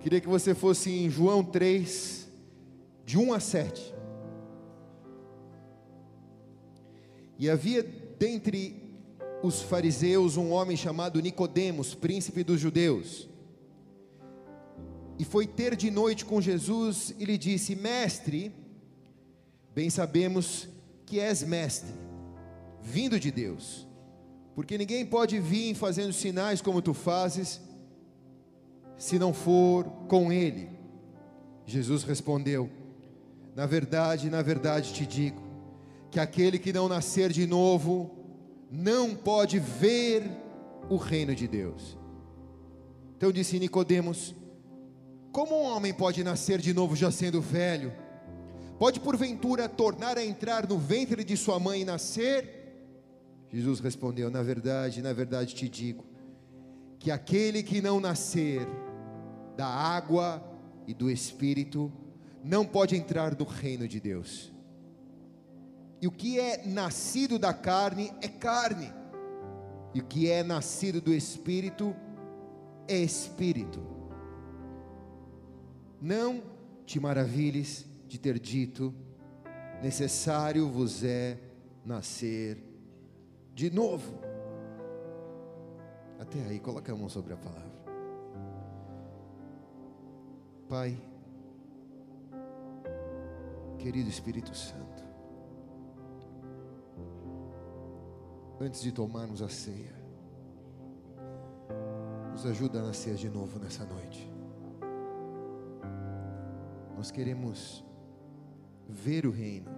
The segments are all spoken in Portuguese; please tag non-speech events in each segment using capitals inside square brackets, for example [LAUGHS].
Queria que você fosse em João 3, de 1 a 7. E havia dentre os fariseus um homem chamado Nicodemos, príncipe dos judeus. E foi ter de noite com Jesus e lhe disse: Mestre, bem sabemos que és mestre, vindo de Deus, porque ninguém pode vir fazendo sinais como tu fazes, se não for com ele. Jesus respondeu: Na verdade, na verdade te digo, que aquele que não nascer de novo, não pode ver o reino de Deus. Então disse Nicodemos: Como um homem pode nascer de novo já sendo velho? Pode porventura tornar a entrar no ventre de sua mãe e nascer? Jesus respondeu: Na verdade, na verdade te digo, que aquele que não nascer da água e do espírito não pode entrar no reino de Deus. E o que é nascido da carne é carne, e o que é nascido do espírito é espírito. Não te maravilhes de ter dito: necessário vos é nascer de novo. Até aí, coloca a mão sobre a palavra. Pai, querido Espírito Santo, antes de tomarmos a ceia, nos ajuda a nascer de novo nessa noite. Nós queremos ver o reino,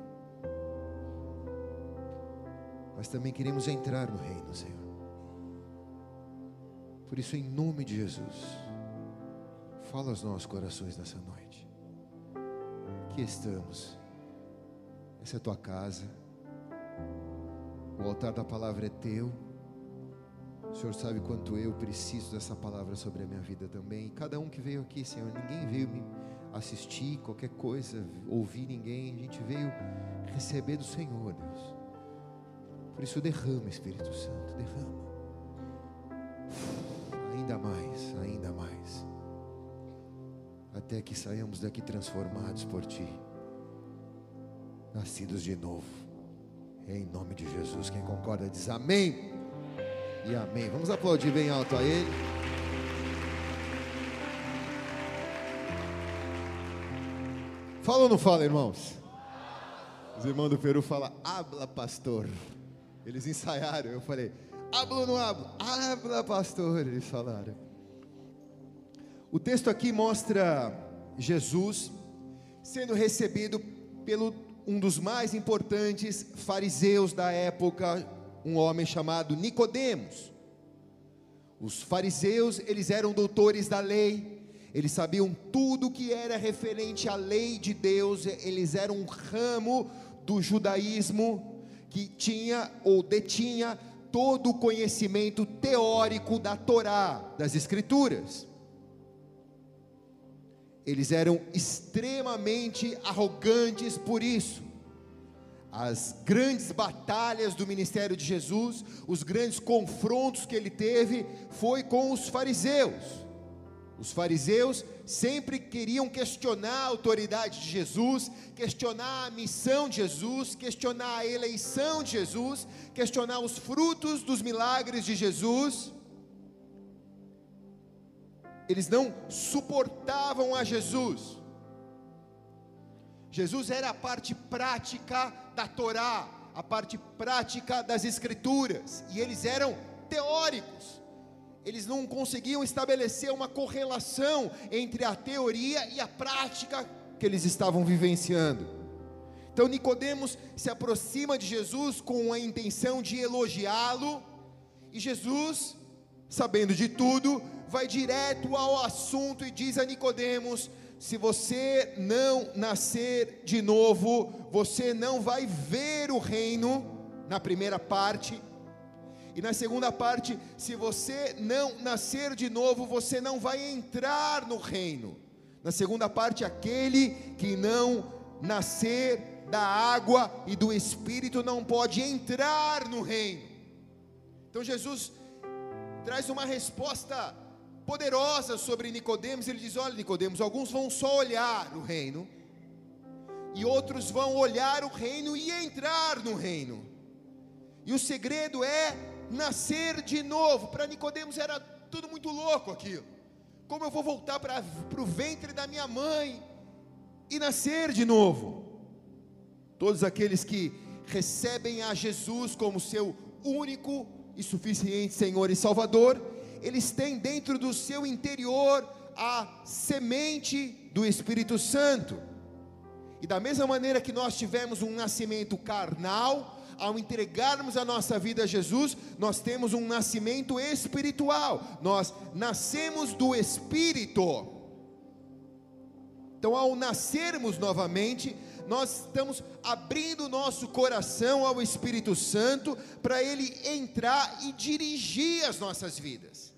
mas também queremos entrar no reino, Senhor. Por isso, em nome de Jesus, fala aos nossos corações nessa noite. Aqui estamos, essa é a tua casa, o altar da palavra é teu. O Senhor sabe quanto eu preciso dessa palavra sobre a minha vida também. E cada um que veio aqui, Senhor, ninguém veio me assistir qualquer coisa, ouvir ninguém. A gente veio receber do Senhor, Deus. Por isso, derrama, Espírito Santo, derrama. Ainda mais, ainda mais. Até que saiamos daqui transformados por Ti, nascidos de novo. Em nome de Jesus, quem concorda diz amém e amém. Vamos aplaudir bem alto a Ele. Fala ou não fala, irmãos? Os irmãos do Peru falam, habla, pastor. Eles ensaiaram, eu falei, habla ou não habla? Habla, pastor. Eles falaram. O texto aqui mostra Jesus sendo recebido pelo um dos mais importantes fariseus da época, um homem chamado Nicodemos. Os fariseus, eles eram doutores da lei, eles sabiam tudo que era referente à lei de Deus, eles eram um ramo do judaísmo que tinha ou detinha todo o conhecimento teórico da Torá, das Escrituras. Eles eram extremamente arrogantes por isso. As grandes batalhas do ministério de Jesus, os grandes confrontos que ele teve, foi com os fariseus. Os fariseus sempre queriam questionar a autoridade de Jesus, questionar a missão de Jesus, questionar a eleição de Jesus, questionar os frutos dos milagres de Jesus eles não suportavam a Jesus. Jesus era a parte prática da Torá, a parte prática das Escrituras, e eles eram teóricos. Eles não conseguiam estabelecer uma correlação entre a teoria e a prática que eles estavam vivenciando. Então Nicodemos se aproxima de Jesus com a intenção de elogiá-lo, e Jesus, sabendo de tudo, vai direto ao assunto e diz a Nicodemos: se você não nascer de novo, você não vai ver o reino, na primeira parte. E na segunda parte, se você não nascer de novo, você não vai entrar no reino. Na segunda parte, aquele que não nascer da água e do espírito não pode entrar no reino. Então Jesus traz uma resposta poderosa sobre Nicodemos. Ele diz: Olha, Nicodemos, alguns vão só olhar o reino, e outros vão olhar o reino e entrar no reino. E o segredo é nascer de novo. Para Nicodemos era tudo muito louco aquilo. Como eu vou voltar para o ventre da minha mãe e nascer de novo? Todos aqueles que recebem a Jesus como seu único e suficiente Senhor e Salvador, eles têm dentro do seu interior a semente do Espírito Santo. E da mesma maneira que nós tivemos um nascimento carnal, ao entregarmos a nossa vida a Jesus, nós temos um nascimento espiritual. Nós nascemos do Espírito. Então, ao nascermos novamente, nós estamos abrindo nosso coração ao Espírito Santo para ele entrar e dirigir as nossas vidas.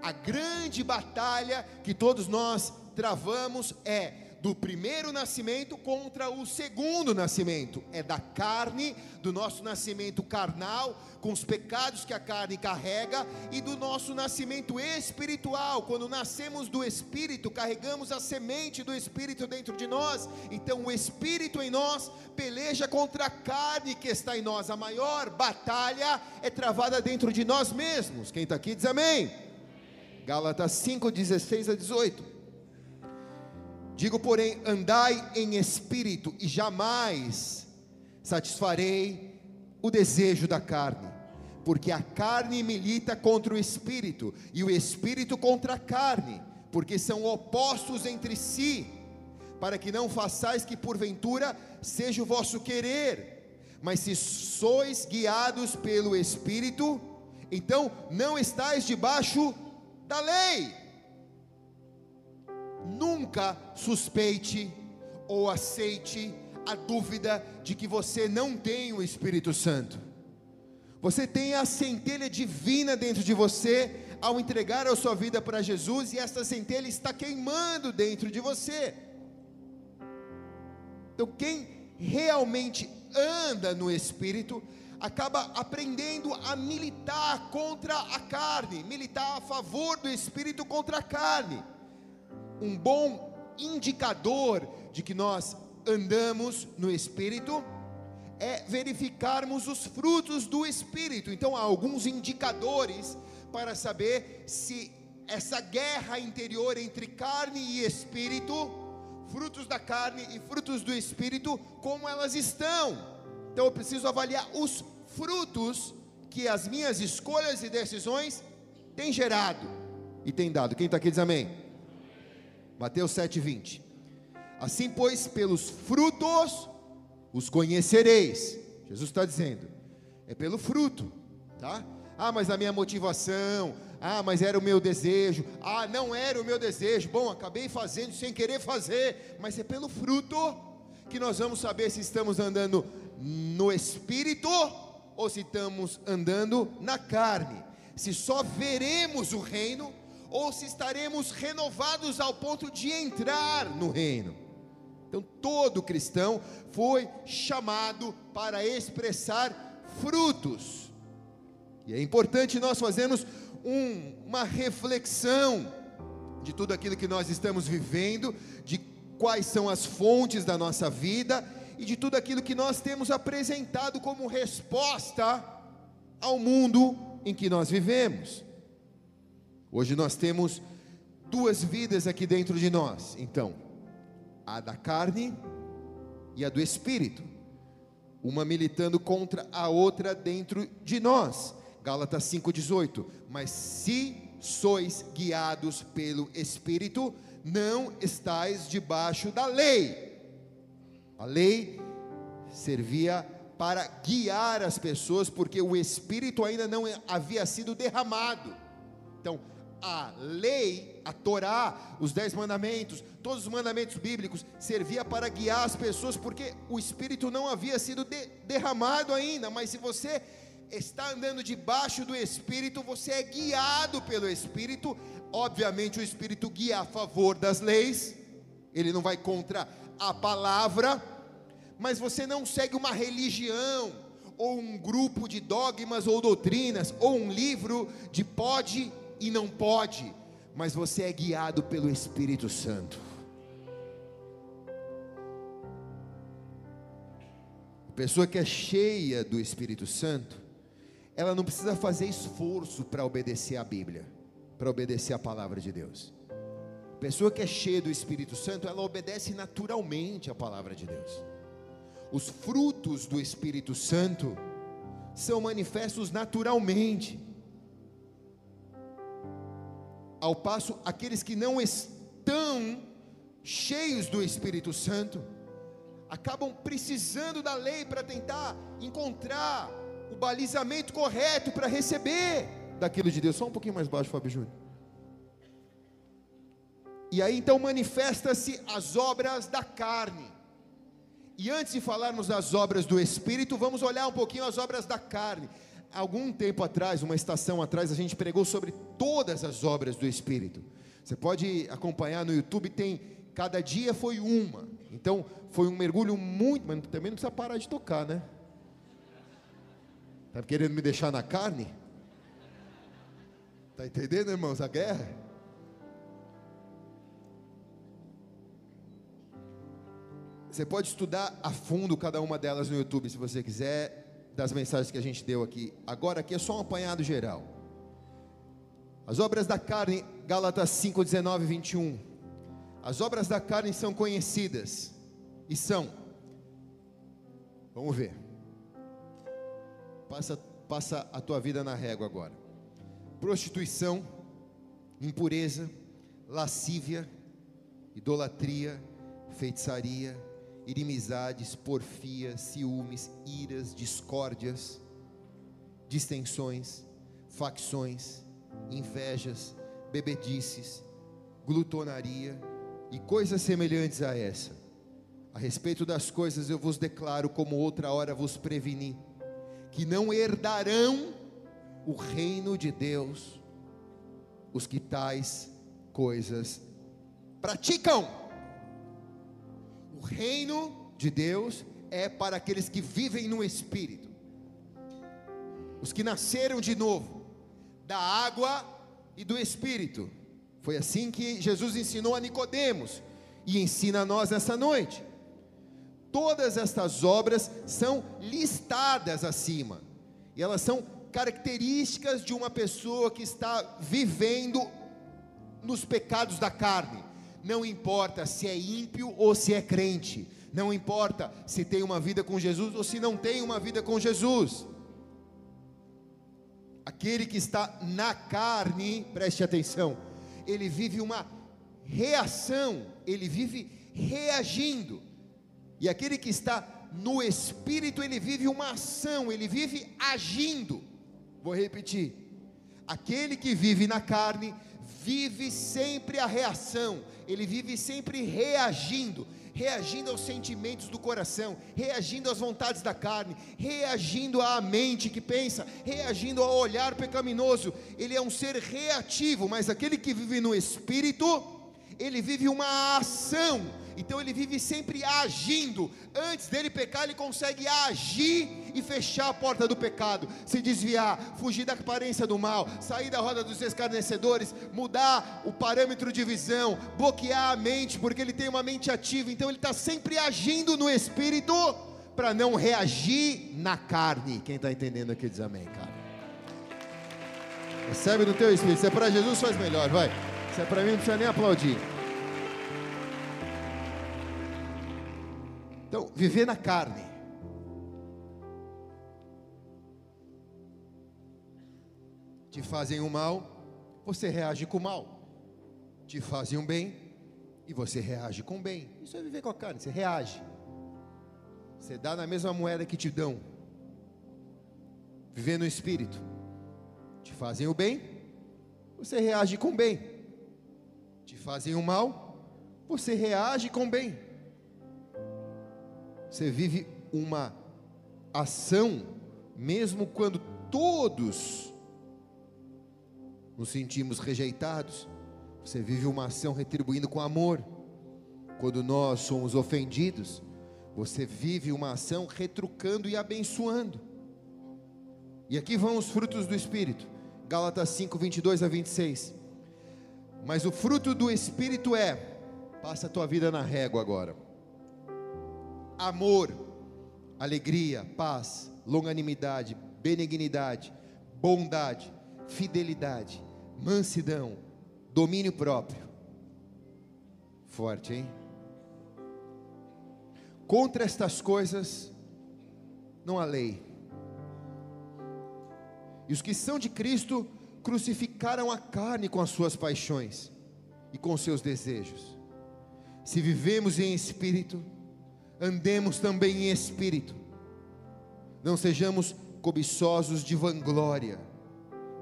A grande batalha que todos nós travamos é do primeiro nascimento contra o segundo nascimento. É da carne, do nosso nascimento carnal, com os pecados que a carne carrega, e do nosso nascimento espiritual. Quando nascemos do Espírito, carregamos a semente do Espírito dentro de nós. Então, o Espírito em nós peleja contra a carne que está em nós. A maior batalha é travada dentro de nós mesmos. Quem está aqui diz amém. Gálatas 5, 16 a 18. Digo, porém, andai em espírito e jamais satisfarei o desejo da carne, porque a carne milita contra o espírito e o espírito contra a carne, porque são opostos entre si, para que não façais que porventura seja o vosso querer, mas se sois guiados pelo espírito, então não estáis debaixo da lei nunca suspeite ou aceite a dúvida de que você não tem o Espírito Santo. Você tem a centelha divina dentro de você ao entregar a sua vida para Jesus e essa centelha está queimando dentro de você. Então, quem realmente anda no Espírito acaba aprendendo a militar contra a carne, militar a favor do Espírito contra a carne um bom indicador de que nós andamos no Espírito é verificarmos os frutos do Espírito. Então, há alguns indicadores para saber se essa guerra interior entre carne e espírito, frutos da carne e frutos do espírito, como elas estão. Então, eu preciso avaliar os frutos que as minhas escolhas e decisões têm gerado e têm dado. Quem está aqui diz amém. Mateus 7,20. Assim, pois, pelos frutos os conhecereis. Jesus está dizendo, é pelo fruto, tá? Ah, mas a minha motivação, ah, mas era o meu desejo, ah, não era o meu desejo, bom, acabei fazendo sem querer fazer, mas é pelo fruto que nós vamos saber se estamos andando no espírito ou se estamos andando na carne. Se só veremos o reino ou se estaremos renovados ao ponto de entrar no reino. Então, todo cristão foi chamado para expressar frutos, e é importante nós fazermos um, uma reflexão de tudo aquilo que nós estamos vivendo, de quais são as fontes da nossa vida e de tudo aquilo que nós temos apresentado como resposta ao mundo em que nós vivemos. Hoje nós temos duas vidas aqui dentro de nós. Então, a da carne e a do espírito. Uma militando contra a outra dentro de nós. Gálatas 5:18. Mas se sois guiados pelo espírito, não estais debaixo da lei. A lei servia para guiar as pessoas, porque o espírito ainda não havia sido derramado. Então, a lei, a Torá, os dez mandamentos, todos os mandamentos bíblicos, servia para guiar as pessoas, porque o Espírito não havia sido de, derramado ainda, mas se você está andando debaixo do Espírito, você é guiado pelo Espírito, obviamente o Espírito guia a favor das leis, ele não vai contra a palavra, mas você não segue uma religião, ou um grupo de dogmas ou doutrinas, ou um livro de pode e não pode. mas você é guiado pelo Espírito Santo. A pessoa que é cheia do Espírito Santo, ela não precisa fazer esforço para obedecer a Bíblia, para obedecer a palavra de Deus. A pessoa que é cheia do Espírito Santo, ela obedece naturalmente a palavra de Deus. Os frutos do Espírito Santo são manifestos naturalmente. Ao passo, aqueles que não estão cheios do Espírito Santo, acabam precisando da lei para tentar encontrar o balizamento correto para receber daquilo de Deus. Só um pouquinho mais baixo, Fábio Júnior. E aí então manifesta-se as obras da carne. E antes de falarmos das obras do Espírito, vamos olhar um pouquinho as obras da carne. Algum tempo atrás, uma estação atrás, a gente pregou sobre todas as obras do Espírito. Você pode acompanhar no YouTube, tem cada dia foi uma. Então, foi um mergulho muito, mas também não precisa parar de tocar, né? Está querendo me deixar na carne? Está entendendo, irmãos, a guerra? Você pode estudar a fundo cada uma delas no YouTube, se você quiser, das mensagens que a gente deu aqui. Agora, aqui é só um apanhado geral. As obras da carne, Gálatas 5, 19 e 21. As obras da carne são conhecidas e são. Vamos ver. Passa, passa a tua vida na régua agora. Prostituição, impureza, lascívia, idolatria, feitiçaria, inimizades, porfias, ciúmes, iras, discórdias, distensões, facções, invejas, bebedices, glutonaria e coisas semelhantes a essa. A respeito das coisas eu vos declaro, como outra hora vos preveni, que não herdarão o reino de Deus os que tais coisas praticam. O reino de Deus é para aqueles que vivem no espírito. Os que nasceram de novo da água e do espírito. Foi assim que Jesus ensinou a Nicodemos e ensina a nós nessa noite. Todas estas obras são listadas acima, e elas são características de uma pessoa que está vivendo nos pecados da carne. Não importa se é ímpio ou se é crente, não importa se tem uma vida com Jesus ou se não tem uma vida com Jesus. Aquele que está na carne, preste atenção, ele vive uma reação, ele vive reagindo. E aquele que está no espírito, ele vive uma ação, ele vive agindo. Vou repetir. Aquele que vive na carne, vive sempre a reação, ele vive sempre reagindo, reagindo aos sentimentos do coração, reagindo às vontades da carne, reagindo à mente que pensa, reagindo ao olhar pecaminoso. Ele é um ser reativo, mas aquele que vive no espírito, ele vive uma ação então ele vive sempre agindo. Antes dele pecar, ele consegue agir e fechar a porta do pecado, se desviar, fugir da aparência do mal, sair da roda dos escarnecedores, mudar o parâmetro de visão, bloquear a mente, porque ele tem uma mente ativa. Então ele está sempre agindo no espírito para não reagir na carne. Quem está entendendo aqui diz amém, cara. Recebe no teu espírito. Se é para Jesus, faz melhor, vai. Se é para mim, não precisa nem aplaudir. Então, viver na carne. Te fazem o mal, você reage com o mal. Te fazem um bem e você reage com o bem. Isso é viver com a carne, você reage. Você dá na mesma moeda que te dão. Viver no espírito. Te fazem o bem, você reage com o bem. Te fazem o mal, você reage com o bem. Você vive uma ação, mesmo quando todos nos sentimos rejeitados, você vive uma ação retribuindo com amor. Quando nós somos ofendidos, você vive uma ação retrucando e abençoando. E aqui vão os frutos do Espírito. Gálatas 5, 22 a 26. Mas o fruto do Espírito é: passa a tua vida na régua agora. Amor, alegria, paz, longanimidade, benignidade, bondade, fidelidade, mansidão, domínio próprio. Forte, hein? Contra estas coisas não há lei. E os que são de Cristo crucificaram a carne com as suas paixões e com seus desejos. Se vivemos em espírito, andemos também em espírito. Não sejamos cobiçosos de vanglória,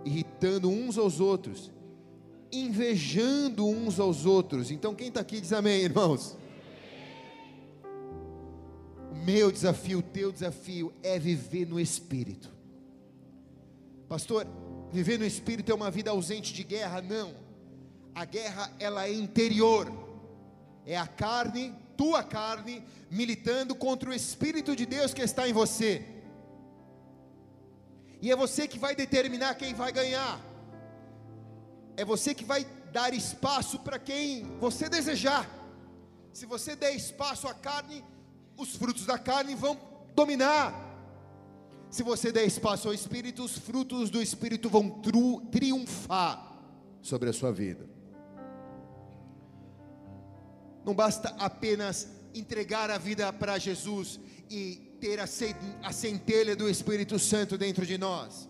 irritando uns aos outros, invejando uns aos outros. Então, quem está aqui diz amém, irmãos. O meu desafio, o teu desafio é viver no espírito. Pastor, Viver no espírito é uma vida ausente de guerra? Não. A guerra ela é interior. É a carne, tua carne, militando contra o espírito de Deus que está em você. E é você que vai determinar quem vai ganhar. É você que vai dar espaço para quem você desejar. Se você der espaço à carne, os frutos da carne vão dominar. Se você der espaço ao Espírito, os frutos do Espírito vão triunfar sobre a sua vida. Não basta apenas entregar a vida para Jesus e ter a centelha do Espírito Santo dentro de nós.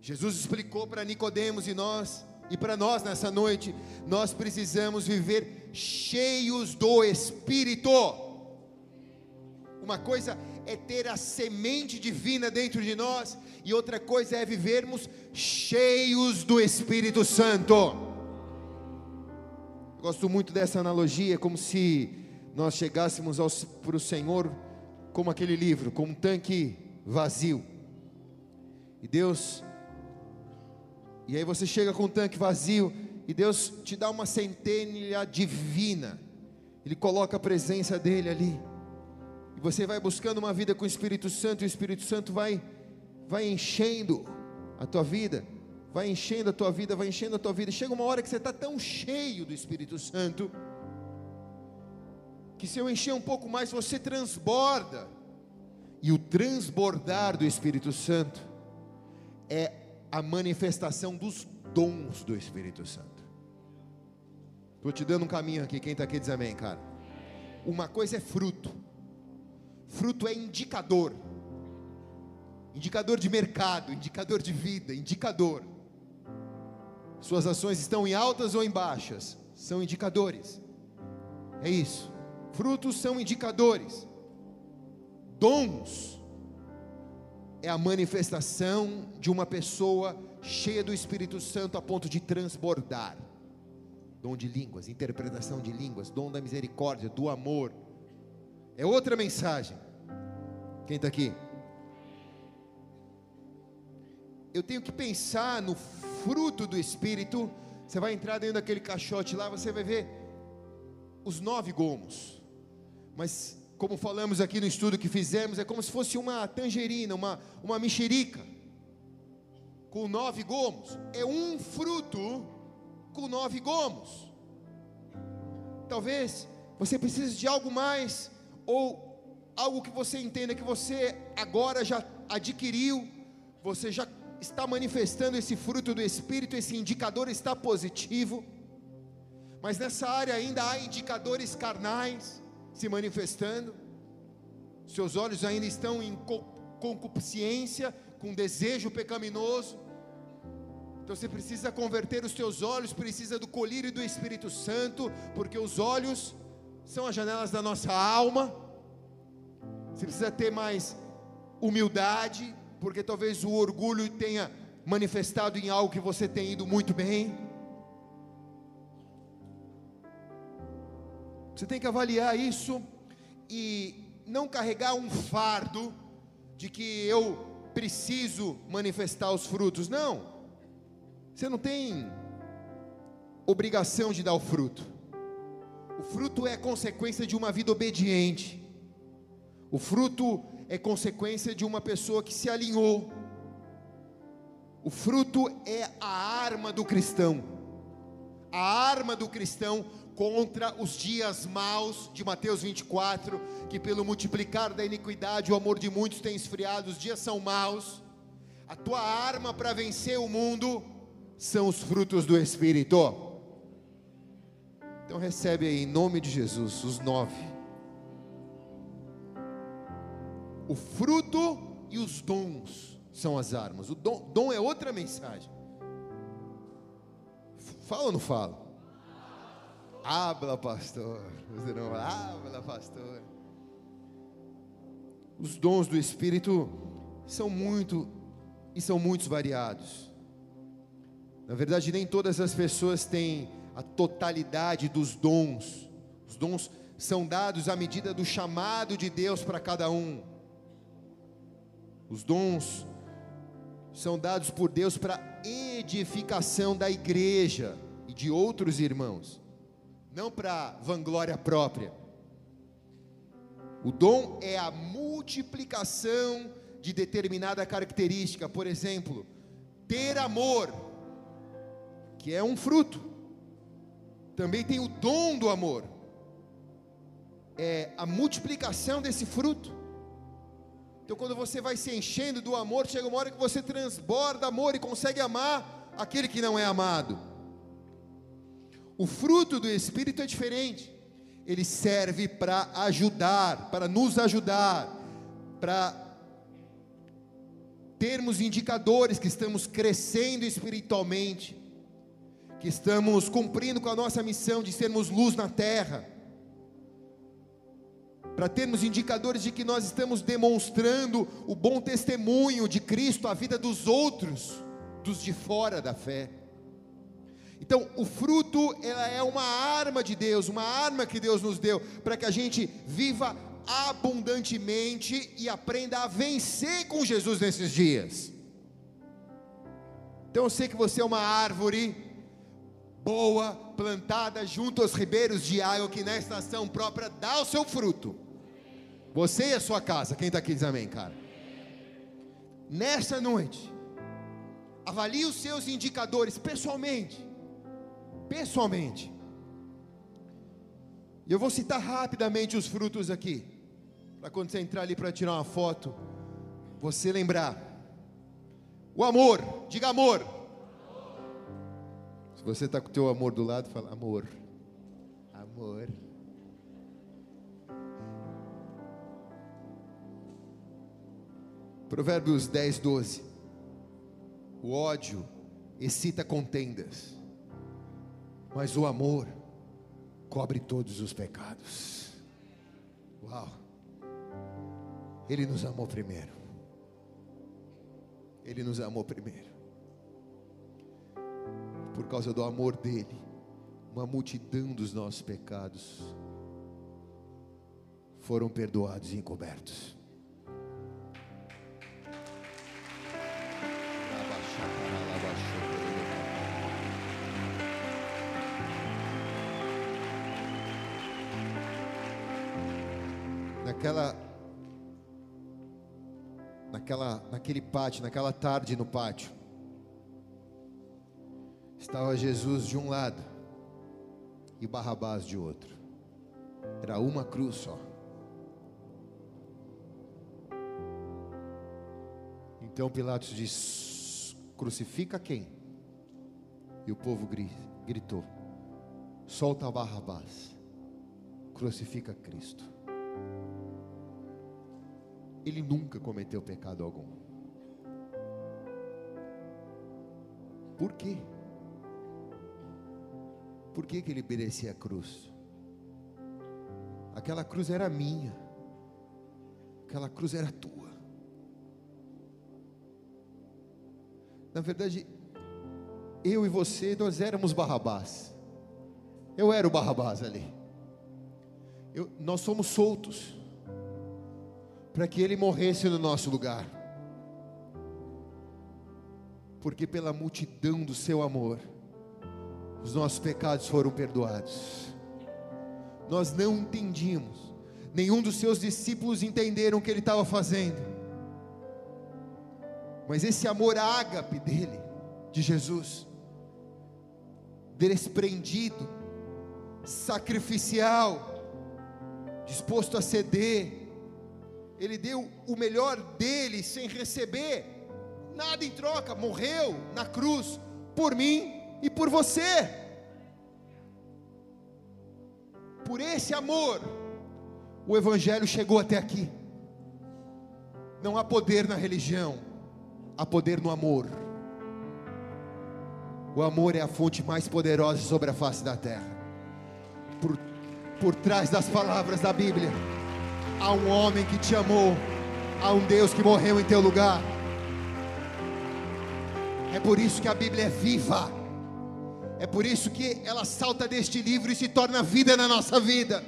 Jesus explicou para Nicodemos e nós e para nós nessa noite, nós precisamos viver cheios do Espírito. Uma coisa é ter a semente divina dentro de nós, e outra coisa é vivermos cheios do Espírito Santo. Gosto muito dessa analogia, como se nós chegássemos para o Senhor como aquele livro, com um tanque vazio. E Deus, e aí você chega com um tanque vazio, e Deus te dá uma centelha divina, Ele coloca a presença dEle ali. Você vai buscando uma vida com o Espírito Santo, e o Espírito Santo vai, vai enchendo a tua vida, vai enchendo a tua vida, vai enchendo a tua vida. Chega uma hora que você está tão cheio do Espírito Santo, que se eu encher um pouco mais, você transborda. E o transbordar do Espírito Santo é a manifestação dos dons do Espírito Santo. Estou te dando um caminho aqui, quem está aqui diz amém, cara. Uma coisa é fruto, Fruto é indicador. Indicador de mercado, indicador de vida, indicador. Suas ações estão em altas ou em baixas? São indicadores. É isso. Frutos são indicadores. Dons é a manifestação de uma pessoa cheia do Espírito Santo a ponto de transbordar. Dom de línguas, interpretação de línguas, dom da misericórdia, do amor, é outra mensagem. Quem está aqui? Eu tenho que pensar no fruto do Espírito. Você vai entrar dentro daquele caixote lá, você vai ver os nove gomos. Mas, como falamos aqui no estudo que fizemos, é como se fosse uma tangerina, uma, uma mexerica, com nove gomos. É um fruto com nove gomos. Talvez você precise de algo mais ou algo que você entenda que você agora já adquiriu, você já está manifestando esse fruto do Espírito, esse indicador está positivo, mas nessa área ainda há indicadores carnais se manifestando, seus olhos ainda estão em concupiscência, com desejo pecaminoso, então você precisa converter os teus olhos, precisa do colírio do Espírito Santo, porque os olhos são as janelas da nossa alma. Você precisa ter mais humildade, porque talvez o orgulho tenha manifestado em algo que você tem ido muito bem. Você tem que avaliar isso e não carregar um fardo de que eu preciso manifestar os frutos. Não. Você não tem obrigação de dar o fruto. O fruto é consequência de uma vida obediente. O fruto é consequência de uma pessoa que se alinhou. O fruto é a arma do cristão. a arma do cristão contra os dias maus de Mateus 24, que pelo multiplicar da iniquidade o amor de muitos tem esfriado, os dias são maus. A tua arma para vencer o mundo são os frutos do Espírito. Então recebe aí em nome de Jesus os nove. O fruto e os dons são as armas. O dom, dom é outra mensagem. Fala ou não fala? Habla, pastor. Você não habla, pastor. Os dons do Espírito são muito e são muitos variados. Na verdade, nem todas as pessoas têm a totalidade dos dons. Os dons são dados à medida do chamado de Deus para cada um. Os dons são dados por Deus para edificação da igreja e de outros irmãos, não para vanglória própria. O dom é a multiplicação de determinada característica, por exemplo, ter amor, que é um fruto. Também tem o dom do amor, é a multiplicação desse fruto. Então, quando você vai se enchendo do amor, chega uma hora que você transborda amor e consegue amar aquele que não é amado. O fruto do Espírito é diferente, ele serve para ajudar, para nos ajudar, para termos indicadores que estamos crescendo espiritualmente, que estamos cumprindo com a nossa missão de sermos luz na terra para termos indicadores de que nós estamos demonstrando o bom testemunho de Cristo à vida dos outros, dos de fora da fé. Então, o fruto ela é uma arma de Deus, uma arma que Deus nos deu para que a gente viva abundantemente e aprenda a vencer com Jesus nesses dias. Então, eu sei que você é uma árvore boa, plantada junto aos ribeiros de água, que na estação própria dá o seu fruto. Você e a sua casa, quem está aqui diz amém, cara. Nessa noite, avalie os seus indicadores pessoalmente. Pessoalmente. E eu vou citar rapidamente os frutos aqui. Para quando você entrar ali para tirar uma foto, você lembrar. O amor, diga amor. Se você está com o teu amor do lado, fala amor. Amor. Provérbios 10, 12. O ódio excita contendas, mas o amor cobre todos os pecados. Uau! Ele nos amou primeiro. Ele nos amou primeiro. Por causa do amor dele, uma multidão dos nossos pecados foram perdoados e encobertos. naquela naquela naquele pátio, naquela tarde no pátio. Estava Jesus de um lado e Barrabás de outro. Era uma cruz só. Então Pilatos disse: Crucifica quem? E o povo gritou: Solta Barrabás, crucifica Cristo ele nunca cometeu pecado algum. Por quê? Por que, que ele merecia a cruz? Aquela cruz era minha, aquela cruz era tua. Na verdade, eu e você, nós éramos Barrabás. Eu era o Barrabás ali. Eu, nós somos soltos para que ele morresse no nosso lugar. Porque pela multidão do seu amor, os nossos pecados foram perdoados. Nós não entendíamos, nenhum dos seus discípulos entenderam o que ele estava fazendo. Mas esse amor ágape dele, de Jesus, desprendido, sacrificial, disposto a ceder. Ele deu o melhor dele sem receber nada em troca, morreu na cruz por mim e por você. Por esse amor, o Evangelho chegou até aqui. Não há poder na religião, há poder no amor. O amor é a fonte mais poderosa sobre a face da terra. Por, por trás das palavras da Bíblia, há um homem que te amou, há um Deus que morreu em teu lugar. É por isso que a Bíblia é viva. É por isso que ela salta deste livro e se torna vida na nossa vida.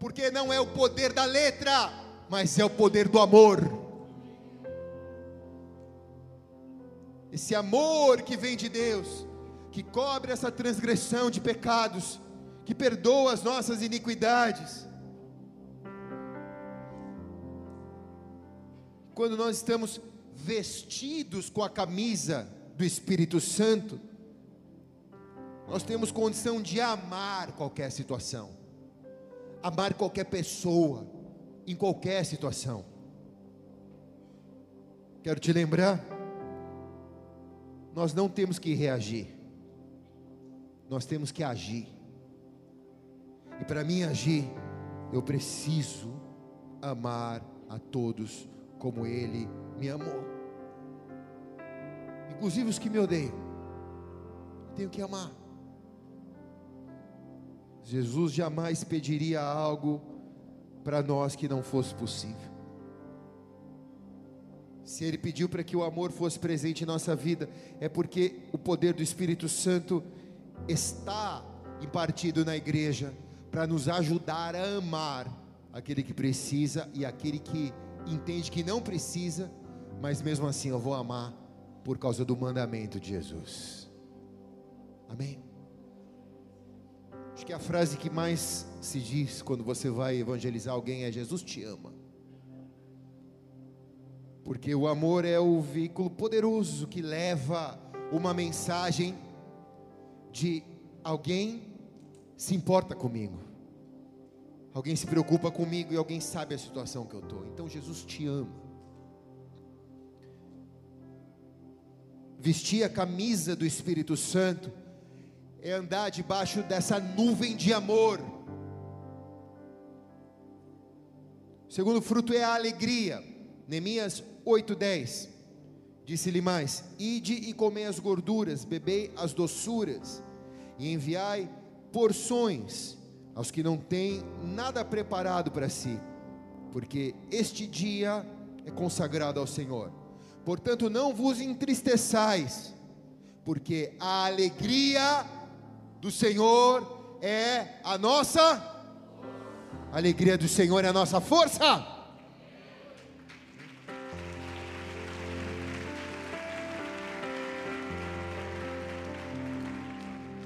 Porque não é o poder da letra, mas é o poder do amor. esse amor que vem de Deus, que cobre essa transgressão de pecados, que perdoa as nossas iniquidades. Quando nós estamos vestidos com a camisa do Espírito Santo, nós temos condição de amar qualquer situação, amar qualquer pessoa, em qualquer situação. Quero te lembrar nós não temos que reagir, nós temos que agir. E para mim agir, eu preciso amar a todos como Ele me amou, inclusive os que me odeiam. Tenho que amar. Jesus jamais pediria algo para nós que não fosse possível. Se Ele pediu para que o amor fosse presente em nossa vida, é porque o poder do Espírito Santo está impartido na igreja para nos ajudar a amar aquele que precisa e aquele que entende que não precisa, mas mesmo assim eu vou amar por causa do mandamento de Jesus. Amém? Acho que a frase que mais se diz quando você vai evangelizar alguém é: Jesus te ama porque o amor é o veículo poderoso que leva uma mensagem de alguém se importa comigo, alguém se preocupa comigo e alguém sabe a situação que eu estou. Então Jesus te ama. Vestir a camisa do Espírito Santo é andar debaixo dessa nuvem de amor. O segundo fruto é a alegria. Neemias 8:10. Disse-lhe mais: Ide e comei as gorduras, bebei as doçuras, e enviai porções aos que não têm nada preparado para si, porque este dia é consagrado ao Senhor. Portanto, não vos entristeçais, porque a alegria do Senhor é a nossa a alegria do Senhor é a nossa força.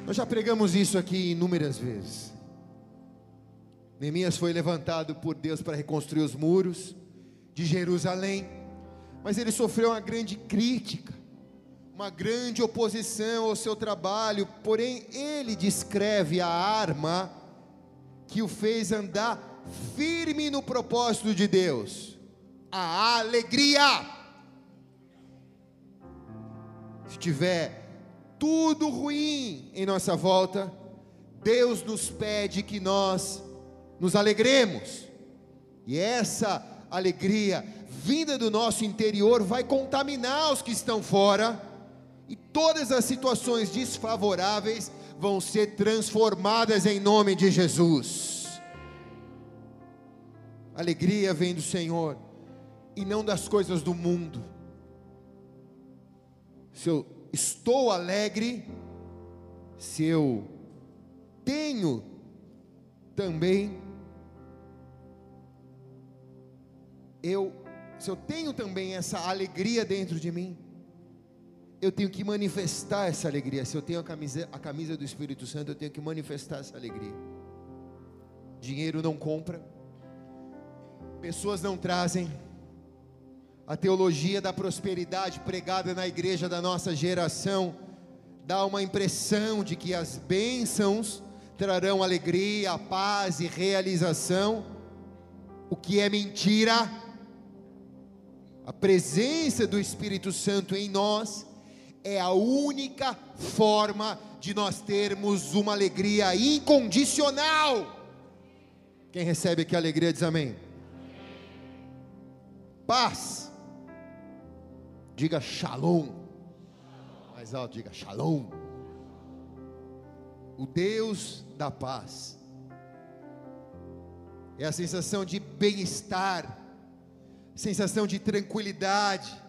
Nós já pregamos isso aqui inúmeras vezes. Neemias foi levantado por Deus para reconstruir os muros de Jerusalém, mas ele sofreu uma grande crítica, uma grande oposição ao seu trabalho, porém ele descreve a arma que o fez andar firme no propósito de Deus, a alegria. Se tiver tudo ruim em nossa volta, Deus nos pede que nós nos alegremos. E essa alegria vinda do nosso interior vai contaminar os que estão fora, e todas as situações desfavoráveis vão ser transformadas em nome de Jesus. Alegria vem do Senhor e não das coisas do mundo. Se eu estou alegre se eu tenho também eu se eu tenho também essa alegria dentro de mim, eu tenho que manifestar essa alegria. Se eu tenho a camisa, a camisa do Espírito Santo, eu tenho que manifestar essa alegria. Dinheiro não compra, pessoas não trazem, a teologia da prosperidade pregada na igreja da nossa geração dá uma impressão de que as bênçãos trarão alegria, paz e realização, o que é mentira. A presença do Espírito Santo em nós é a única forma de nós termos uma alegria incondicional. Quem recebe aqui a alegria diz amém. Paz. Diga shalom. Mais alto, diga shalom. O Deus da paz. É a sensação de bem-estar, sensação de tranquilidade.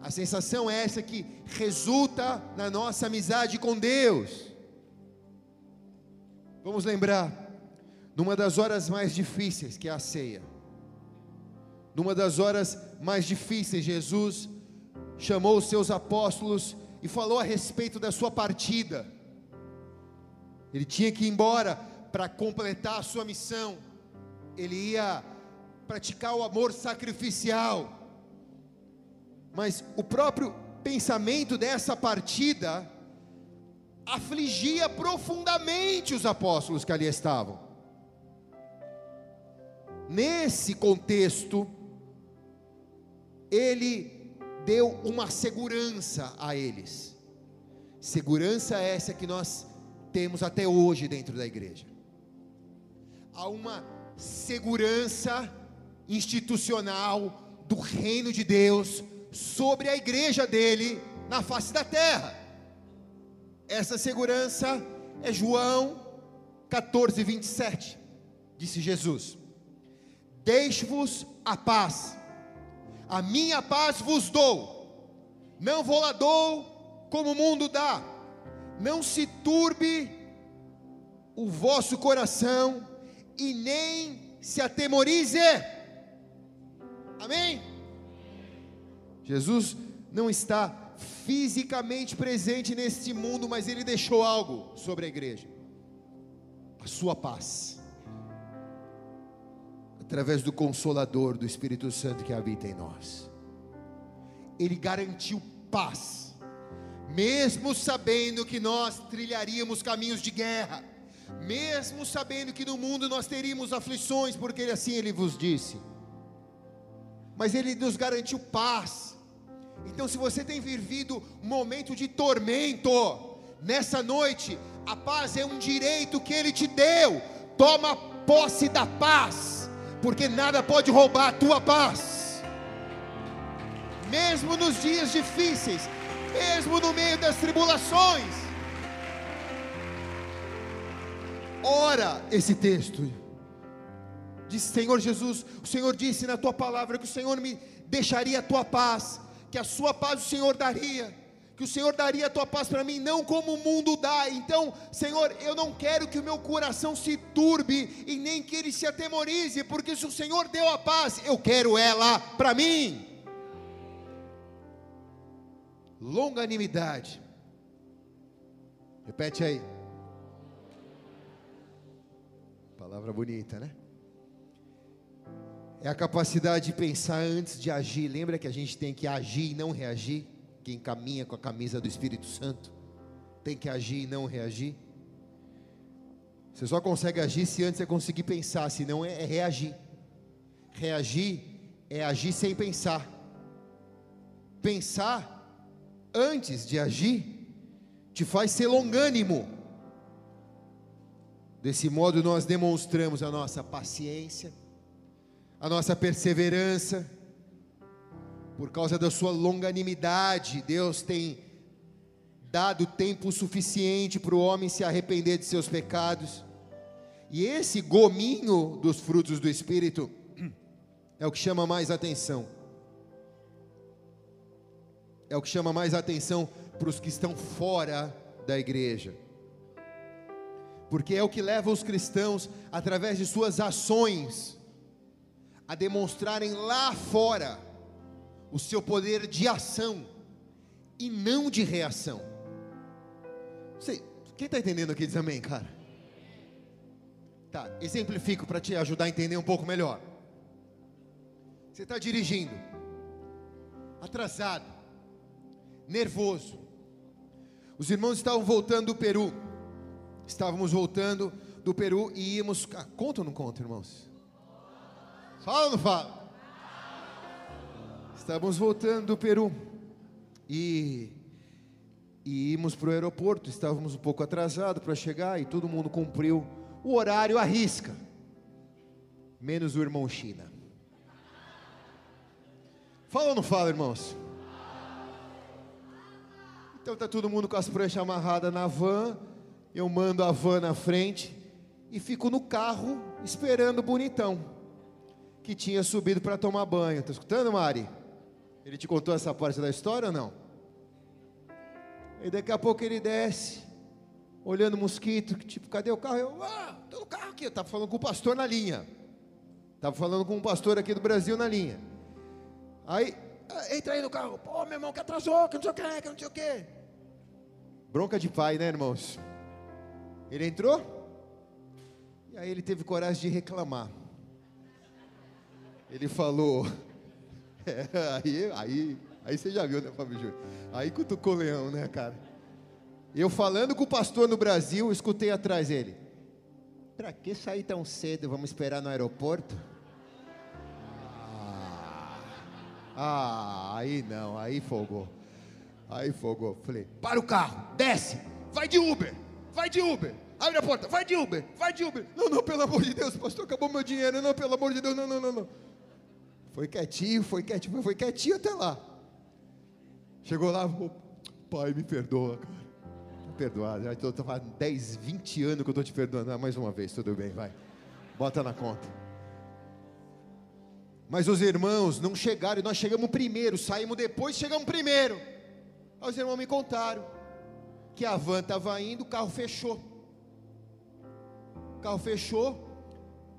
A sensação é essa que resulta na nossa amizade com Deus. Vamos lembrar, numa das horas mais difíceis, que é a ceia, numa das horas mais difíceis, Jesus chamou os seus apóstolos e falou a respeito da sua partida. Ele tinha que ir embora para completar a sua missão. Ele ia praticar o amor sacrificial. Mas o próprio pensamento dessa partida afligia profundamente os apóstolos que ali estavam. Nesse contexto, ele deu uma segurança a eles. Segurança essa que nós temos até hoje dentro da igreja. Há uma segurança institucional do reino de Deus sobre a igreja dele na face da terra. Essa segurança é João 14, 27. Disse Jesus: Deixe-vos a paz, a minha paz vos dou, não vou lá dou como o mundo dá não se turbe o vosso coração e nem se atemorize. Amém? Jesus não está fisicamente presente neste mundo, mas ele deixou algo sobre a igreja: a sua paz, através do Consolador, do Espírito Santo que habita em nós. Ele garantiu paz mesmo sabendo que nós trilharíamos caminhos de guerra, mesmo sabendo que no mundo nós teríamos aflições, porque assim ele vos disse, mas ele nos garantiu paz. Então, se você tem vivido um momento de tormento, nessa noite, a paz é um direito que ele te deu. Toma posse da paz, porque nada pode roubar a tua paz. Mesmo nos dias difíceis, mesmo no meio das tribulações. Ora esse texto. Diz Senhor Jesus, o Senhor disse na tua palavra que o Senhor me deixaria a tua paz, que a sua paz o Senhor daria, que o Senhor daria a tua paz para mim, não como o mundo dá. Então, Senhor, eu não quero que o meu coração se turbe e nem que ele se atemorize, porque se o Senhor deu a paz, eu quero ela para mim longanimidade. Repete aí. Palavra bonita, né? É a capacidade de pensar antes de agir. Lembra que a gente tem que agir e não reagir? Quem caminha com a camisa do Espírito Santo tem que agir e não reagir. Você só consegue agir se antes você conseguir pensar, senão é, é reagir. Reagir é agir sem pensar. Pensar antes de agir, te faz ser longânimo. Desse modo, nós demonstramos a nossa paciência, a nossa perseverança, por causa da sua longanimidade, Deus tem dado tempo suficiente para o homem se arrepender de seus pecados, e esse gominho dos frutos do Espírito é o que chama mais atenção. É o que chama mais atenção para os que estão fora da igreja. Porque é o que leva os cristãos, através de suas ações, a demonstrarem lá fora o seu poder de ação e não de reação. Você, quem está entendendo aqui diz amém, cara? Tá, exemplifico para te ajudar a entender um pouco melhor. Você está dirigindo, atrasado, nervoso. Os irmãos estavam voltando do Peru. Estávamos voltando do Peru e íamos. Ah, conta ou não conta, irmãos? Fala ou não fala? Estávamos voltando do Peru e, e íamos para o aeroporto. Estávamos um pouco atrasados para chegar e todo mundo cumpriu o horário à risca, menos o irmão China. Fala ou não fala, irmãos? Então tá todo mundo com as pranchas amarradas na van, eu mando a van na frente e fico no carro esperando o bonitão que tinha subido para tomar banho. Tá escutando, Mari? Ele te contou essa parte da história ou não? E daqui a pouco ele desce, olhando o mosquito, tipo, cadê o carro? Eu, ah, tô no carro aqui. Eu tava falando com o pastor na linha. Tava falando com um pastor aqui do Brasil na linha. Aí, ah, entra aí no carro. Pô, meu irmão, que atrasou, que não sei o que, que não sei o que. Bronca de pai, né, irmãos? Ele entrou, e aí ele teve coragem de reclamar. Ele falou, [LAUGHS] é, aí, aí, aí você já viu, né, Fábio Júnior? Aí cutucou o leão, né, cara? Eu falando com o pastor no Brasil, escutei atrás dele. Pra que sair tão cedo? Vamos esperar no aeroporto? Ah, ah aí não, aí folgou. Aí folgou. Falei, para o carro, desce, vai de Uber, vai de Uber. Abre a porta, vai de Uber, vai de Uber. Não, não, pelo amor de Deus, pastor, acabou meu dinheiro. Não, pelo amor de Deus, não, não, não, não. Foi quietinho, foi quietinho, foi quietinho até lá. Chegou lá, pai, me perdoa, cara. Tá perdoado, já estou há 10, 20 anos que eu estou te perdoando. Ah, mais uma vez, tudo bem, vai. Bota na conta. Mas os irmãos não chegaram, nós chegamos primeiro, saímos depois, chegamos primeiro. Aí os irmãos me contaram que a van estava indo, o carro fechou. O carro fechou.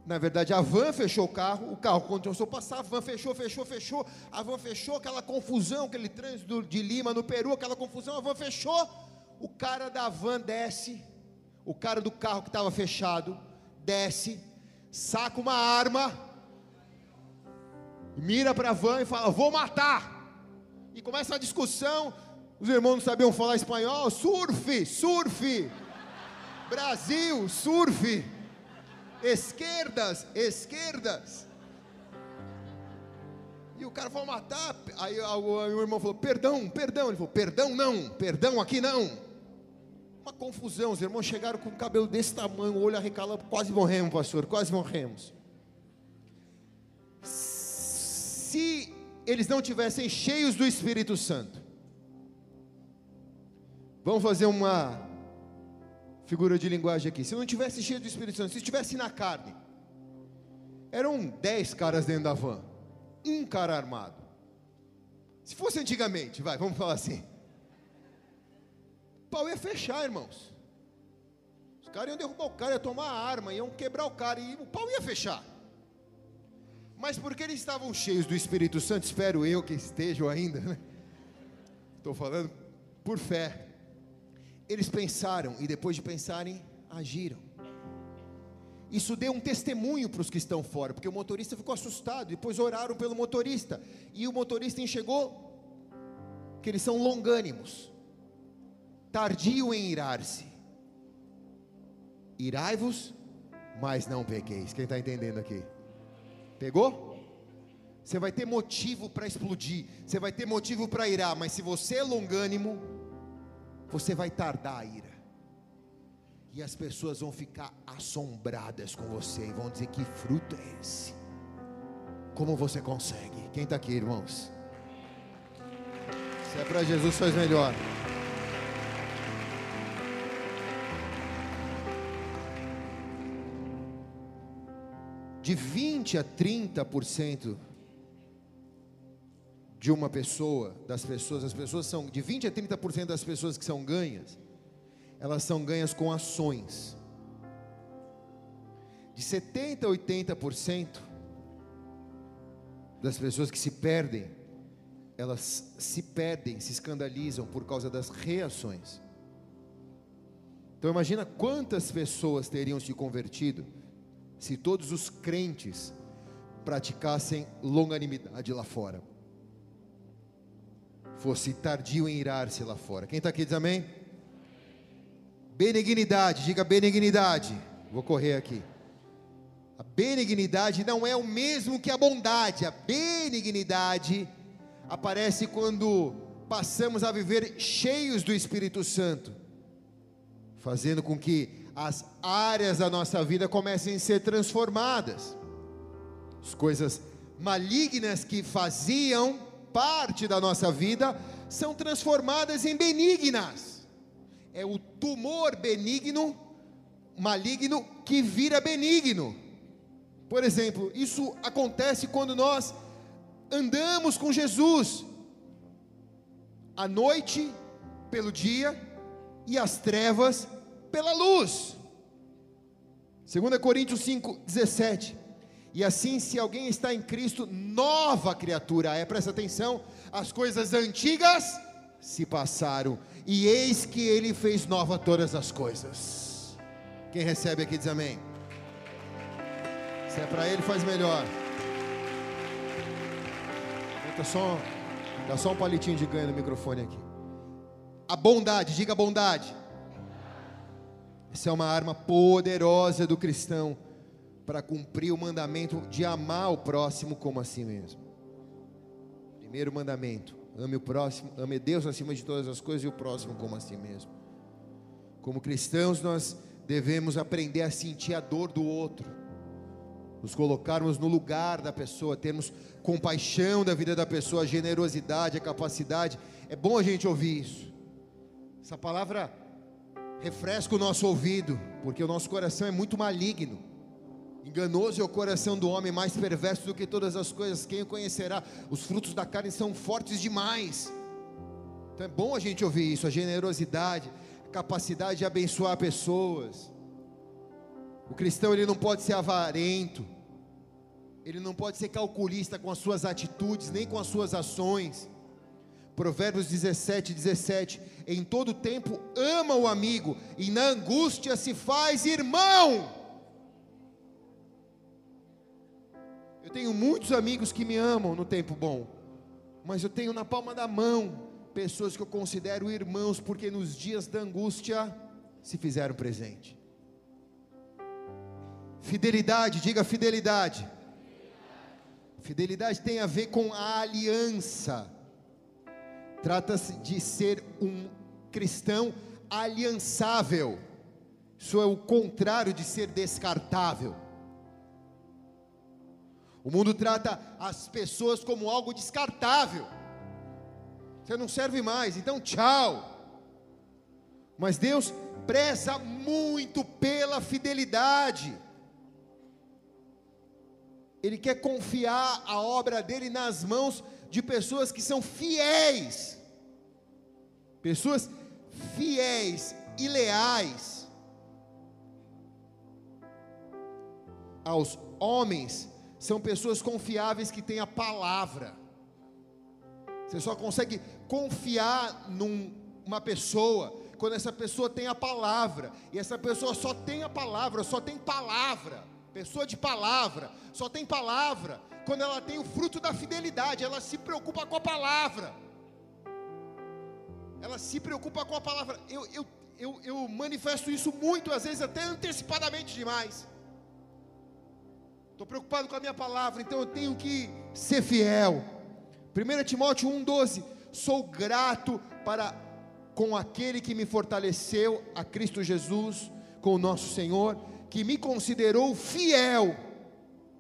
Na verdade, a van fechou o carro, o carro começou a passar, a van fechou, fechou, fechou, a van fechou, aquela confusão, aquele trânsito de Lima no Peru, aquela confusão, a van fechou, o cara da van desce, o cara do carro que estava fechado, desce, saca uma arma, mira para a van e fala: Vou matar. E começa a discussão, os irmãos não sabiam falar espanhol. Surf, surf. Brasil, surf. Esquerdas, esquerdas. E o cara falou matar. Aí o irmão falou: Perdão, perdão. Ele falou: Perdão não, perdão aqui não. Uma confusão. Os irmãos chegaram com o cabelo desse tamanho, o olho arrecalado. Quase morremos, pastor, quase morremos. Se eles não tivessem cheios do Espírito Santo, Vamos fazer uma figura de linguagem aqui. Se não tivesse cheio do Espírito Santo, se estivesse na carne, eram dez caras dentro da van, um cara armado. Se fosse antigamente, vai, vamos falar assim. O pau ia fechar, irmãos. Os caras iam derrubar o cara, iam tomar a arma, iam quebrar o cara e o pau ia fechar. Mas porque eles estavam cheios do Espírito Santo, espero eu que estejam ainda, né? Estou falando por fé eles pensaram e depois de pensarem, agiram. Isso deu um testemunho para os que estão fora, porque o motorista ficou assustado. Depois oraram pelo motorista, e o motorista enxergou que eles são longânimos, tardio em irar-se. Irai-vos, mas não pequeis. Quem está entendendo aqui? Pegou? Você vai ter motivo para explodir, você vai ter motivo para irar, mas se você é longânimo, você vai tardar a ira. E as pessoas vão ficar assombradas com você e vão dizer: Que fruto é esse? Como você consegue? Quem está aqui, irmãos? Se é para Jesus, faz melhor. De 20 a 30% de uma pessoa, das pessoas, as pessoas são de 20 a 30% das pessoas que são ganhas, elas são ganhas com ações. De 70 a 80% das pessoas que se perdem, elas se perdem, se escandalizam por causa das reações. Então imagina quantas pessoas teriam se convertido se todos os crentes praticassem longanimidade lá fora fosse tardio em irar-se lá fora. Quem está aqui diz amém? Benignidade, diga benignidade. Vou correr aqui. A benignidade não é o mesmo que a bondade. A benignidade aparece quando passamos a viver cheios do Espírito Santo, fazendo com que as áreas da nossa vida comecem a ser transformadas. As coisas malignas que faziam parte da nossa vida são transformadas em benignas. É o tumor benigno, maligno, que vira benigno. Por exemplo, isso acontece quando nós andamos com Jesus, a noite pelo dia e as trevas pela luz. 2 Coríntios 5, 17. E assim, se alguém está em Cristo, nova criatura é, presta atenção, as coisas antigas se passaram, e eis que ele fez nova todas as coisas. Quem recebe aqui diz amém. Se é para ele, faz melhor. Dá só, dá só um palitinho de ganho no microfone aqui. A bondade, diga bondade. Essa é uma arma poderosa do cristão para cumprir o mandamento de amar o próximo como a si mesmo. Primeiro mandamento: ame o próximo, ame Deus acima de todas as coisas e o próximo como a si mesmo. Como cristãos, nós devemos aprender a sentir a dor do outro, nos colocarmos no lugar da pessoa, termos compaixão da vida da pessoa, a generosidade, a capacidade. É bom a gente ouvir isso. Essa palavra refresca o nosso ouvido, porque o nosso coração é muito maligno. Enganoso é o coração do homem, mais perverso do que todas as coisas. Quem o conhecerá? Os frutos da carne são fortes demais. Então é bom a gente ouvir isso, a generosidade, a capacidade de abençoar pessoas. O cristão ele não pode ser avarento. Ele não pode ser calculista com as suas atitudes, nem com as suas ações. Provérbios 17, 17. Em todo tempo ama o amigo, e na angústia se faz irmão. Eu tenho muitos amigos que me amam no tempo bom, mas eu tenho na palma da mão pessoas que eu considero irmãos, porque nos dias da angústia se fizeram presente. Fidelidade, diga fidelidade. Fidelidade tem a ver com a aliança. Trata-se de ser um cristão aliançável. Isso é o contrário de ser descartável. O mundo trata as pessoas como algo descartável. Você não serve mais, então tchau. Mas Deus preza muito pela fidelidade. Ele quer confiar a obra dele nas mãos de pessoas que são fiéis. Pessoas fiéis e leais aos homens são pessoas confiáveis que têm a palavra. Você só consegue confiar numa pessoa quando essa pessoa tem a palavra. E essa pessoa só tem a palavra, só tem palavra. Pessoa de palavra, só tem palavra quando ela tem o fruto da fidelidade, ela se preocupa com a palavra. Ela se preocupa com a palavra. Eu, eu, eu, eu manifesto isso muito, às vezes até antecipadamente demais. Estou preocupado com a minha palavra, então eu tenho que ser fiel. 1 Timóteo 1,12: Sou grato para com aquele que me fortaleceu, a Cristo Jesus, com o nosso Senhor, que me considerou fiel,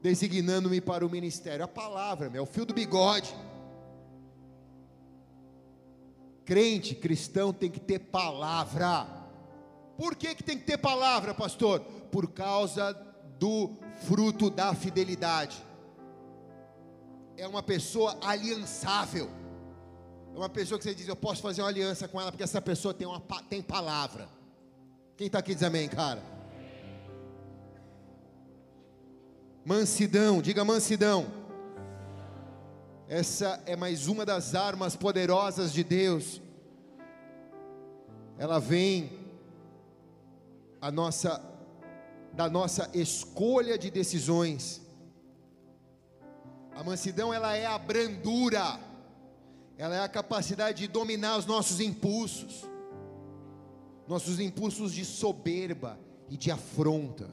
designando-me para o ministério. A palavra, é o fio do bigode. Crente, cristão tem que ter palavra. Por que, que tem que ter palavra, pastor? Por causa do fruto da fidelidade. É uma pessoa aliançável. É uma pessoa que você diz, eu posso fazer uma aliança com ela, porque essa pessoa tem, uma, tem palavra. Quem está aqui diz amém, cara? Mansidão, diga mansidão. Essa é mais uma das armas poderosas de Deus. Ela vem a nossa da nossa escolha de decisões. A mansidão ela é a brandura, ela é a capacidade de dominar os nossos impulsos. nossos impulsos de soberba e de afronta.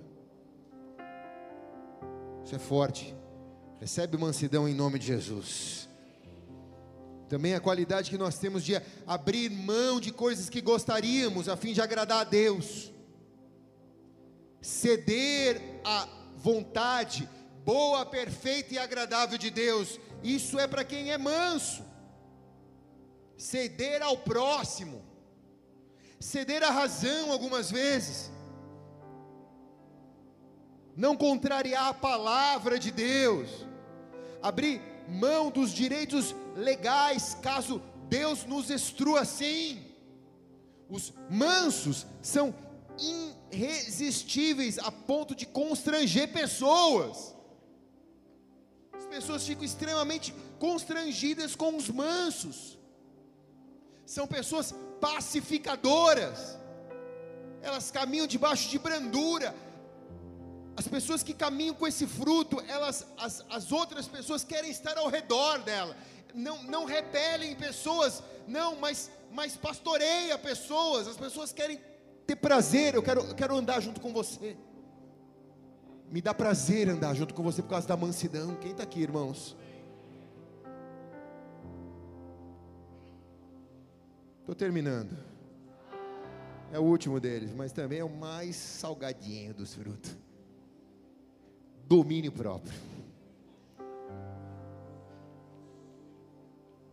Isso é forte. Recebe mansidão em nome de Jesus. Também a qualidade que nós temos de abrir mão de coisas que gostaríamos a fim de agradar a Deus. Ceder à vontade boa, perfeita e agradável de Deus. Isso é para quem é manso. Ceder ao próximo. Ceder à razão algumas vezes. Não contrariar a palavra de Deus. Abrir mão dos direitos legais, caso Deus nos estrua assim. Os mansos são irresistíveis a ponto de constranger pessoas. As pessoas ficam extremamente constrangidas com os mansos. São pessoas pacificadoras. Elas caminham debaixo de brandura. As pessoas que caminham com esse fruto, elas, as, as outras pessoas querem estar ao redor dela. Não, não repelem pessoas, não, mas, mas pastoreia pessoas. As pessoas querem ter prazer. Eu quero, eu quero andar junto com você. Me dá prazer andar junto com você por causa da mansidão. Quem está aqui, irmãos? Estou terminando. É o último deles, mas também é o mais salgadinho dos frutos domínio próprio.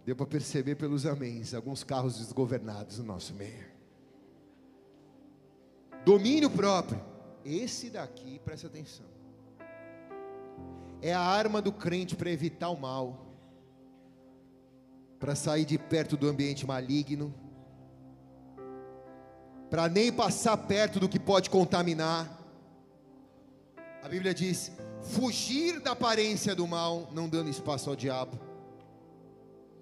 Deu para perceber pelos améns, alguns carros desgovernados no nosso meio. Domínio próprio. Esse daqui, presta atenção. É a arma do crente para evitar o mal, para sair de perto do ambiente maligno, para nem passar perto do que pode contaminar. A Bíblia diz: fugir da aparência do mal, não dando espaço ao diabo.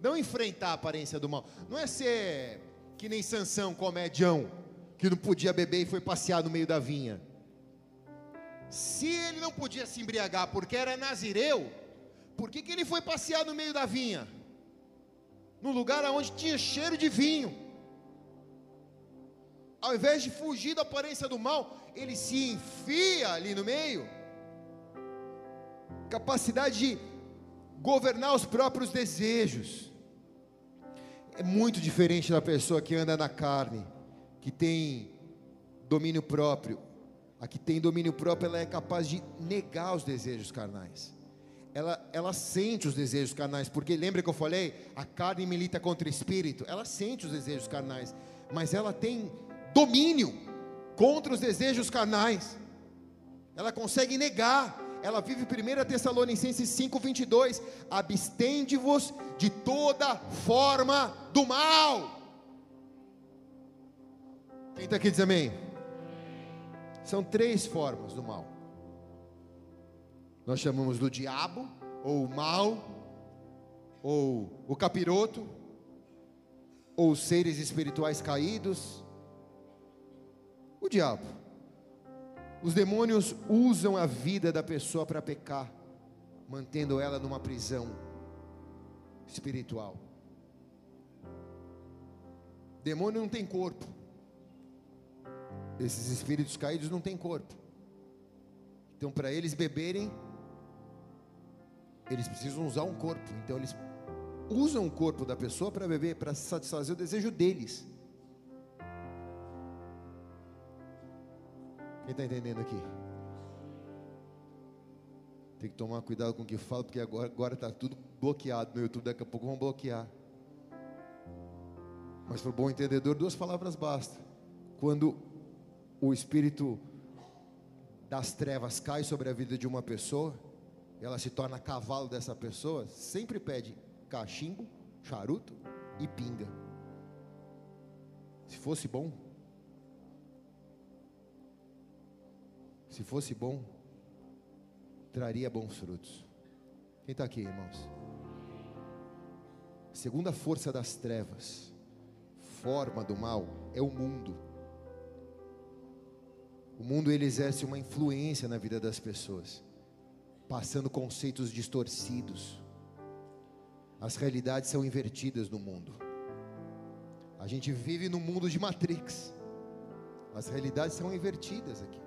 Não enfrentar a aparência do mal. Não é ser que nem Sansão, comedião, que não podia beber e foi passear no meio da vinha. Se ele não podia se embriagar porque era nazireu, por que, que ele foi passear no meio da vinha? No lugar onde tinha cheiro de vinho. Ao invés de fugir da aparência do mal, ele se enfia ali no meio capacidade de governar os próprios desejos. É muito diferente da pessoa que anda na carne, que tem domínio próprio. A que tem domínio próprio, ela é capaz de negar os desejos carnais. Ela, ela sente os desejos carnais, porque lembra que eu falei? A carne milita contra o espírito. Ela sente os desejos carnais, mas ela tem domínio contra os desejos carnais. Ela consegue negar ela vive 1 Tessalonicenses 5:22, abstende-vos de toda forma do mal. Quem está aqui diz amém? São três formas do mal. Nós chamamos do diabo, ou mal, ou o capiroto, ou seres espirituais caídos. O diabo. Os demônios usam a vida da pessoa para pecar, mantendo ela numa prisão espiritual. Demônio não tem corpo. Esses espíritos caídos não têm corpo. Então, para eles beberem, eles precisam usar um corpo. Então, eles usam o corpo da pessoa para beber, para satisfazer o desejo deles. Quem está entendendo aqui? Tem que tomar cuidado com o que fala, porque agora está tudo bloqueado no YouTube, daqui a pouco vão bloquear. Mas para o bom entendedor, duas palavras basta. Quando o espírito das trevas cai sobre a vida de uma pessoa, ela se torna cavalo dessa pessoa, sempre pede cachimbo, charuto e pinga. Se fosse bom, Se fosse bom, traria bons frutos. Quem está aqui, irmãos? segunda força das trevas, forma do mal, é o mundo. O mundo ele exerce uma influência na vida das pessoas, passando conceitos distorcidos. As realidades são invertidas no mundo. A gente vive no mundo de Matrix. As realidades são invertidas aqui.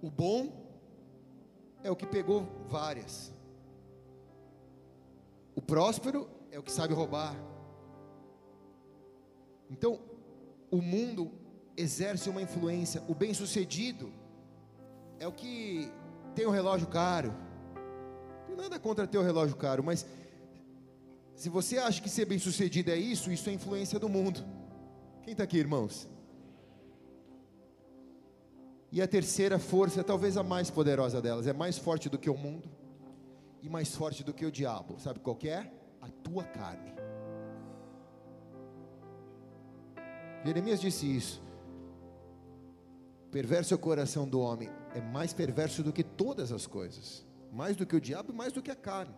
O bom é o que pegou várias. O próspero é o que sabe roubar. Então, o mundo exerce uma influência. O bem-sucedido é o que tem um relógio caro. Não tem nada contra ter um relógio caro, mas se você acha que ser bem-sucedido é isso, isso é influência do mundo. Quem está aqui, irmãos? E a terceira força, talvez a mais poderosa delas, é mais forte do que o mundo e mais forte do que o diabo. Sabe qual é? A tua carne. Jeremias disse isso. Perverso é o coração do homem, é mais perverso do que todas as coisas, mais do que o diabo e mais do que a carne.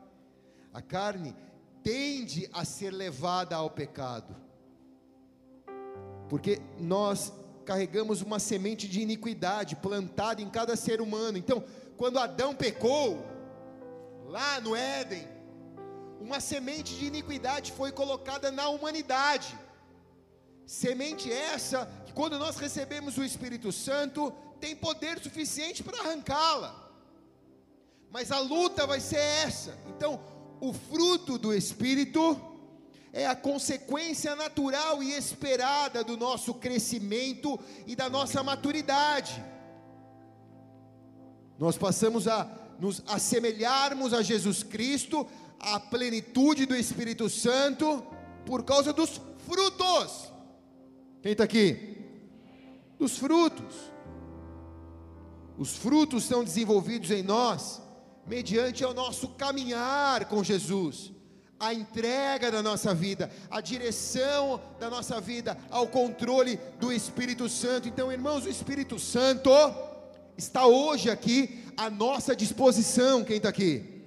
A carne tende a ser levada ao pecado, porque nós carregamos uma semente de iniquidade plantada em cada ser humano. Então, quando Adão pecou, lá no Éden, uma semente de iniquidade foi colocada na humanidade. Semente essa que, quando nós recebemos o Espírito Santo, tem poder suficiente para arrancá-la. Mas a luta vai ser essa. Então, o fruto do Espírito é a consequência natural e esperada do nosso crescimento e da nossa maturidade. Nós passamos a nos assemelharmos a Jesus Cristo, a plenitude do Espírito Santo, por causa dos frutos. Quem está aqui? Dos frutos. Os frutos são desenvolvidos em nós mediante o nosso caminhar com Jesus a entrega da nossa vida, a direção da nossa vida ao controle do Espírito Santo. Então, irmãos, o Espírito Santo está hoje aqui à nossa disposição. Quem está aqui?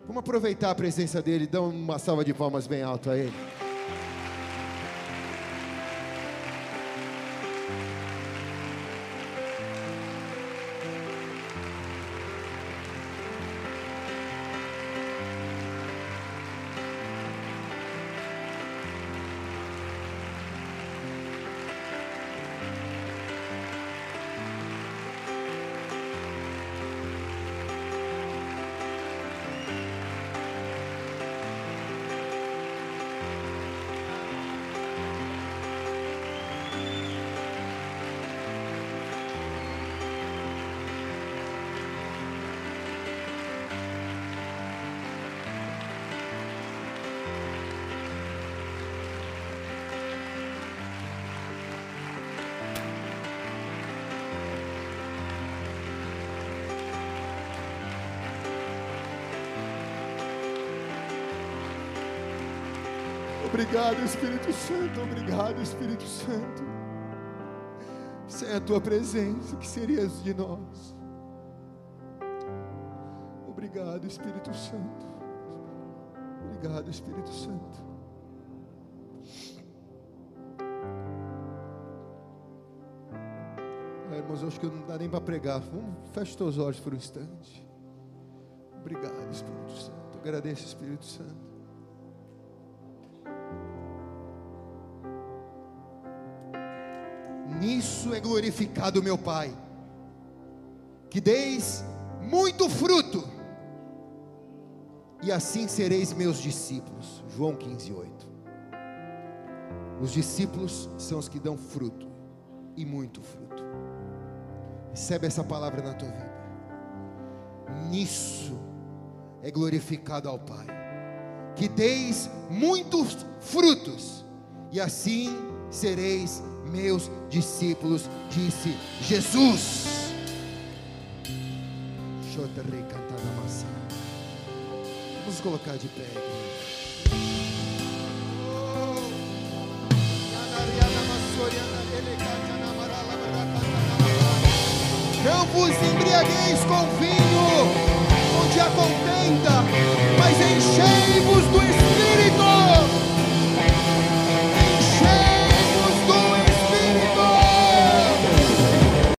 Vamos aproveitar a presença dele, dá uma salva de palmas bem alto a ele. Obrigado, Espírito Santo. Obrigado, Espírito Santo. Sem a tua presença, que serias de nós? Obrigado, Espírito Santo. Obrigado, Espírito Santo. Ah, irmãos, acho que não dá nem para pregar. Vamos, fecha os teus olhos por um instante. Obrigado, Espírito Santo. Agradeço, Espírito Santo. Nisso é glorificado meu Pai, que deis muito fruto, e assim sereis meus discípulos. João 15, 8. Os discípulos são os que dão fruto, e muito fruto. Recebe essa palavra na tua vida. Nisso é glorificado ao Pai, que deis muitos frutos, e assim sereis meus discípulos, disse Jesus. Vamos colocar de pé. Não vos embriagueis com vinho, onde a contenta